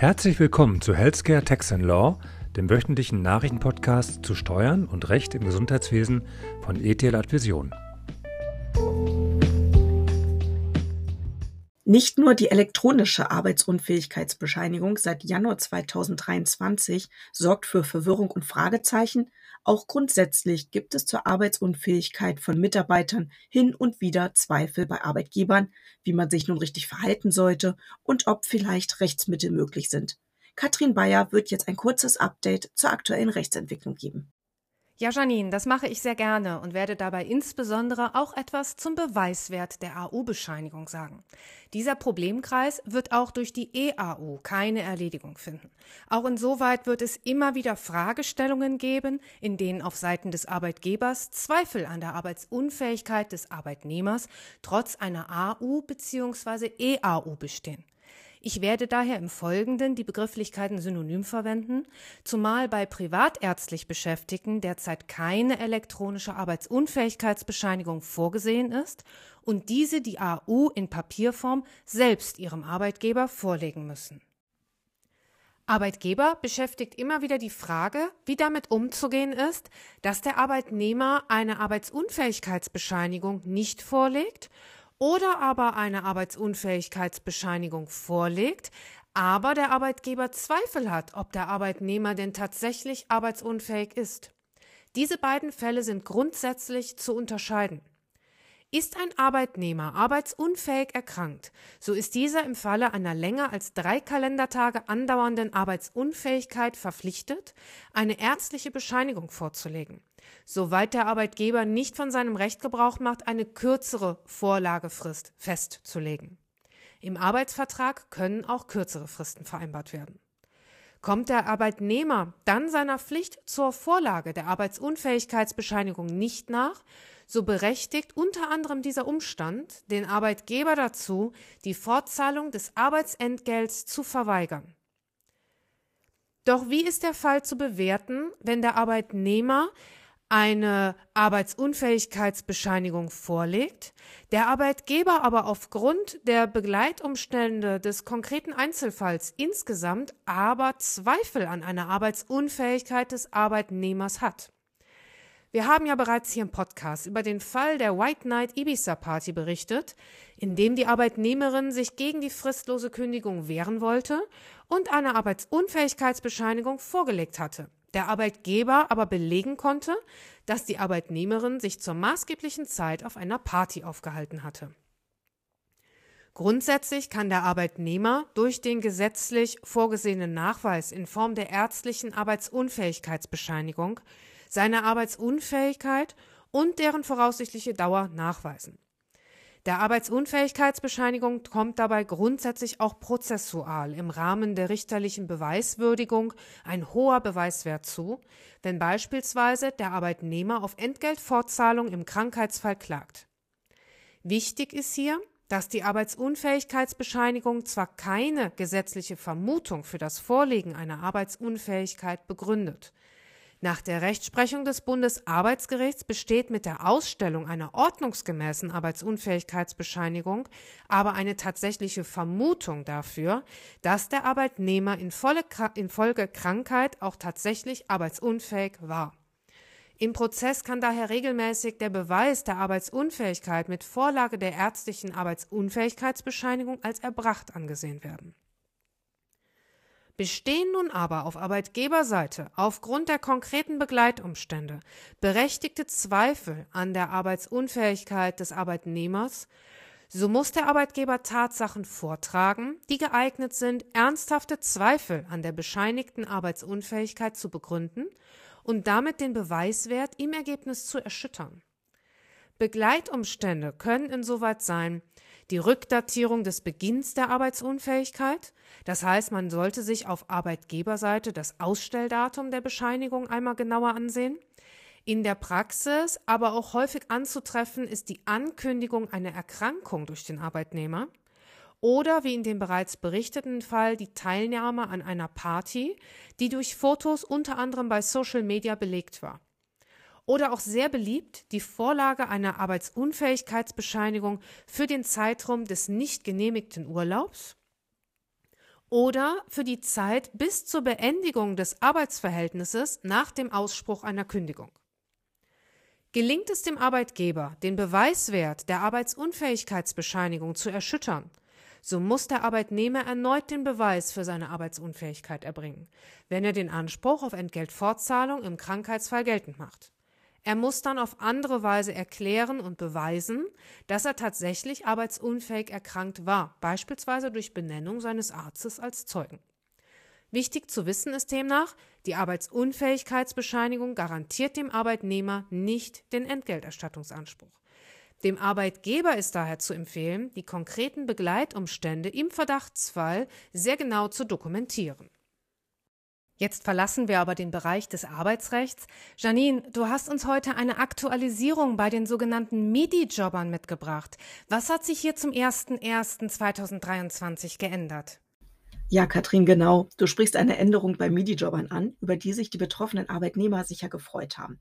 Herzlich willkommen zu Healthcare Tax and Law, dem wöchentlichen Nachrichtenpodcast zu Steuern und Recht im Gesundheitswesen von ETL Advision. Nicht nur die elektronische Arbeitsunfähigkeitsbescheinigung seit Januar 2023 sorgt für Verwirrung und Fragezeichen, auch grundsätzlich gibt es zur Arbeitsunfähigkeit von Mitarbeitern hin und wieder Zweifel bei Arbeitgebern, wie man sich nun richtig verhalten sollte und ob vielleicht Rechtsmittel möglich sind. Katrin Bayer wird jetzt ein kurzes Update zur aktuellen Rechtsentwicklung geben. Ja, Janine, das mache ich sehr gerne und werde dabei insbesondere auch etwas zum Beweiswert der AU-Bescheinigung sagen. Dieser Problemkreis wird auch durch die EAU keine Erledigung finden. Auch insoweit wird es immer wieder Fragestellungen geben, in denen auf Seiten des Arbeitgebers Zweifel an der Arbeitsunfähigkeit des Arbeitnehmers trotz einer AU bzw. EAU bestehen. Ich werde daher im Folgenden die Begrifflichkeiten synonym verwenden, zumal bei privatärztlich Beschäftigten derzeit keine elektronische Arbeitsunfähigkeitsbescheinigung vorgesehen ist und diese die AU in Papierform selbst ihrem Arbeitgeber vorlegen müssen. Arbeitgeber beschäftigt immer wieder die Frage, wie damit umzugehen ist, dass der Arbeitnehmer eine Arbeitsunfähigkeitsbescheinigung nicht vorlegt oder aber eine Arbeitsunfähigkeitsbescheinigung vorlegt, aber der Arbeitgeber Zweifel hat, ob der Arbeitnehmer denn tatsächlich arbeitsunfähig ist. Diese beiden Fälle sind grundsätzlich zu unterscheiden. Ist ein Arbeitnehmer arbeitsunfähig erkrankt, so ist dieser im Falle einer länger als drei Kalendertage andauernden Arbeitsunfähigkeit verpflichtet, eine ärztliche Bescheinigung vorzulegen. Soweit der Arbeitgeber nicht von seinem Recht Gebrauch macht, eine kürzere Vorlagefrist festzulegen. Im Arbeitsvertrag können auch kürzere Fristen vereinbart werden. Kommt der Arbeitnehmer dann seiner Pflicht zur Vorlage der Arbeitsunfähigkeitsbescheinigung nicht nach, so berechtigt unter anderem dieser Umstand den Arbeitgeber dazu, die Fortzahlung des Arbeitsentgelts zu verweigern. Doch wie ist der Fall zu bewerten, wenn der Arbeitnehmer eine Arbeitsunfähigkeitsbescheinigung vorlegt, der Arbeitgeber aber aufgrund der Begleitumstände des konkreten Einzelfalls insgesamt aber Zweifel an einer Arbeitsunfähigkeit des Arbeitnehmers hat. Wir haben ja bereits hier im Podcast über den Fall der White Night Ibiza Party berichtet, in dem die Arbeitnehmerin sich gegen die fristlose Kündigung wehren wollte und eine Arbeitsunfähigkeitsbescheinigung vorgelegt hatte. Der Arbeitgeber aber belegen konnte, dass die Arbeitnehmerin sich zur maßgeblichen Zeit auf einer Party aufgehalten hatte. Grundsätzlich kann der Arbeitnehmer durch den gesetzlich vorgesehenen Nachweis in Form der ärztlichen Arbeitsunfähigkeitsbescheinigung seine Arbeitsunfähigkeit und deren voraussichtliche Dauer nachweisen. Der Arbeitsunfähigkeitsbescheinigung kommt dabei grundsätzlich auch prozessual im Rahmen der richterlichen Beweiswürdigung ein hoher Beweiswert zu, wenn beispielsweise der Arbeitnehmer auf Entgeltfortzahlung im Krankheitsfall klagt. Wichtig ist hier, dass die Arbeitsunfähigkeitsbescheinigung zwar keine gesetzliche Vermutung für das Vorliegen einer Arbeitsunfähigkeit begründet, nach der Rechtsprechung des Bundesarbeitsgerichts besteht mit der Ausstellung einer ordnungsgemäßen Arbeitsunfähigkeitsbescheinigung aber eine tatsächliche Vermutung dafür, dass der Arbeitnehmer infolge Krankheit auch tatsächlich arbeitsunfähig war. Im Prozess kann daher regelmäßig der Beweis der Arbeitsunfähigkeit mit Vorlage der ärztlichen Arbeitsunfähigkeitsbescheinigung als erbracht angesehen werden. Bestehen nun aber auf Arbeitgeberseite aufgrund der konkreten Begleitumstände berechtigte Zweifel an der Arbeitsunfähigkeit des Arbeitnehmers, so muss der Arbeitgeber Tatsachen vortragen, die geeignet sind, ernsthafte Zweifel an der bescheinigten Arbeitsunfähigkeit zu begründen und damit den Beweiswert im Ergebnis zu erschüttern. Begleitumstände können insoweit sein, die Rückdatierung des Beginns der Arbeitsunfähigkeit. Das heißt, man sollte sich auf Arbeitgeberseite das Ausstelldatum der Bescheinigung einmal genauer ansehen. In der Praxis aber auch häufig anzutreffen ist die Ankündigung einer Erkrankung durch den Arbeitnehmer oder wie in dem bereits berichteten Fall die Teilnahme an einer Party, die durch Fotos unter anderem bei Social Media belegt war. Oder auch sehr beliebt die Vorlage einer Arbeitsunfähigkeitsbescheinigung für den Zeitraum des nicht genehmigten Urlaubs. oder für die Zeit bis zur Beendigung des Arbeitsverhältnisses nach dem Ausspruch einer Kündigung. Gelingt es dem Arbeitgeber, den Beweiswert der Arbeitsunfähigkeitsbescheinigung zu erschüttern, so muss der Arbeitnehmer erneut den Beweis für seine Arbeitsunfähigkeit erbringen, wenn er den Anspruch auf Entgeltfortzahlung im Krankheitsfall geltend macht. Er muss dann auf andere Weise erklären und beweisen, dass er tatsächlich arbeitsunfähig erkrankt war, beispielsweise durch Benennung seines Arztes als Zeugen. Wichtig zu wissen ist demnach, die Arbeitsunfähigkeitsbescheinigung garantiert dem Arbeitnehmer nicht den Entgelterstattungsanspruch. Dem Arbeitgeber ist daher zu empfehlen, die konkreten Begleitumstände im Verdachtsfall sehr genau zu dokumentieren. Jetzt verlassen wir aber den Bereich des Arbeitsrechts. Janine, du hast uns heute eine Aktualisierung bei den sogenannten MIDI-Jobbern mitgebracht. Was hat sich hier zum 01.01.2023 geändert? Ja, Katrin, genau. Du sprichst eine Änderung bei MIDI-Jobbern an, über die sich die betroffenen Arbeitnehmer sicher gefreut haben.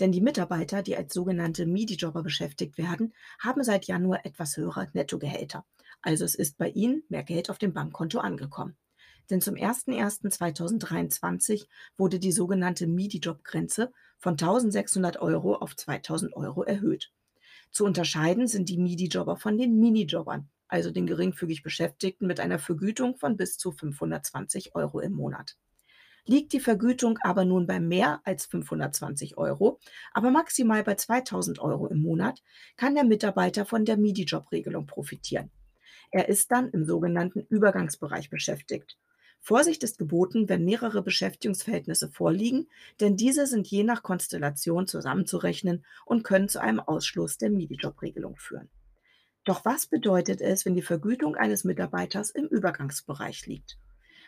Denn die Mitarbeiter, die als sogenannte MIDI-Jobber beschäftigt werden, haben seit Januar etwas höhere Nettogehälter. Also es ist bei ihnen mehr Geld auf dem Bankkonto angekommen denn zum 01.01.2023 wurde die sogenannte MIDI-Job-Grenze von 1.600 Euro auf 2.000 Euro erhöht. Zu unterscheiden sind die MIDI-Jobber von den Minijobbern, also den geringfügig Beschäftigten mit einer Vergütung von bis zu 520 Euro im Monat. Liegt die Vergütung aber nun bei mehr als 520 Euro, aber maximal bei 2000 Euro im Monat, kann der Mitarbeiter von der MIDI-Job-Regelung profitieren. Er ist dann im sogenannten Übergangsbereich beschäftigt Vorsicht ist geboten, wenn mehrere Beschäftigungsverhältnisse vorliegen, denn diese sind je nach Konstellation zusammenzurechnen und können zu einem Ausschluss der Minijob-Regelung führen. Doch was bedeutet es, wenn die Vergütung eines Mitarbeiters im Übergangsbereich liegt?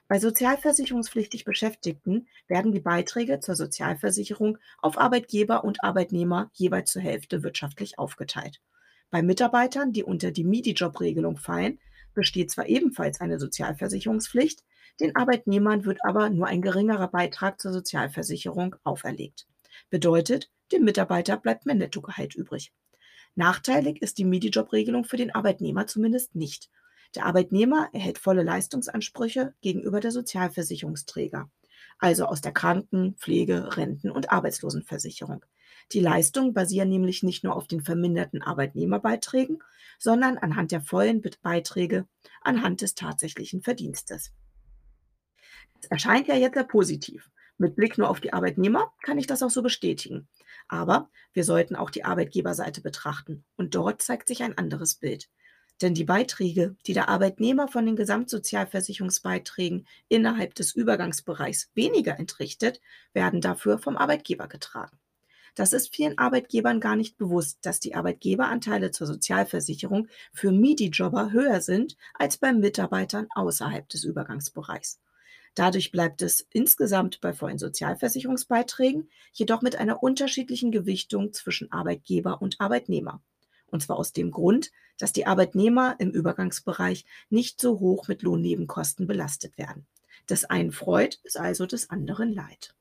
Bei sozialversicherungspflichtig Beschäftigten werden die Beiträge zur Sozialversicherung auf Arbeitgeber und Arbeitnehmer jeweils zur Hälfte wirtschaftlich aufgeteilt. Bei Mitarbeitern, die unter die MIDI-Job-Regelung fallen, besteht zwar ebenfalls eine Sozialversicherungspflicht, den Arbeitnehmern wird aber nur ein geringerer Beitrag zur Sozialversicherung auferlegt. Bedeutet, dem Mitarbeiter bleibt mehr Nettogehalt übrig. Nachteilig ist die Minijob-Regelung für den Arbeitnehmer zumindest nicht. Der Arbeitnehmer erhält volle Leistungsansprüche gegenüber der Sozialversicherungsträger, also aus der Kranken-, Pflege-, Renten- und Arbeitslosenversicherung. Die Leistungen basieren nämlich nicht nur auf den verminderten Arbeitnehmerbeiträgen, sondern anhand der vollen Beiträge anhand des tatsächlichen Verdienstes. Es erscheint ja jetzt sehr positiv. Mit Blick nur auf die Arbeitnehmer kann ich das auch so bestätigen. Aber wir sollten auch die Arbeitgeberseite betrachten. Und dort zeigt sich ein anderes Bild. Denn die Beiträge, die der Arbeitnehmer von den Gesamtsozialversicherungsbeiträgen innerhalb des Übergangsbereichs weniger entrichtet, werden dafür vom Arbeitgeber getragen. Das ist vielen Arbeitgebern gar nicht bewusst, dass die Arbeitgeberanteile zur Sozialversicherung für MIDI-Jobber höher sind als bei Mitarbeitern außerhalb des Übergangsbereichs. Dadurch bleibt es insgesamt bei vollen Sozialversicherungsbeiträgen, jedoch mit einer unterschiedlichen Gewichtung zwischen Arbeitgeber und Arbeitnehmer. Und zwar aus dem Grund, dass die Arbeitnehmer im Übergangsbereich nicht so hoch mit Lohnnebenkosten belastet werden. Des einen freut, ist also des anderen leid.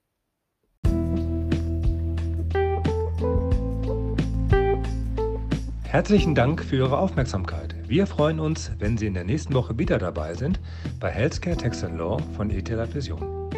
Herzlichen Dank für Ihre Aufmerksamkeit. Wir freuen uns, wenn Sie in der nächsten Woche wieder dabei sind bei Healthcare Tax and Law von ETH Vision.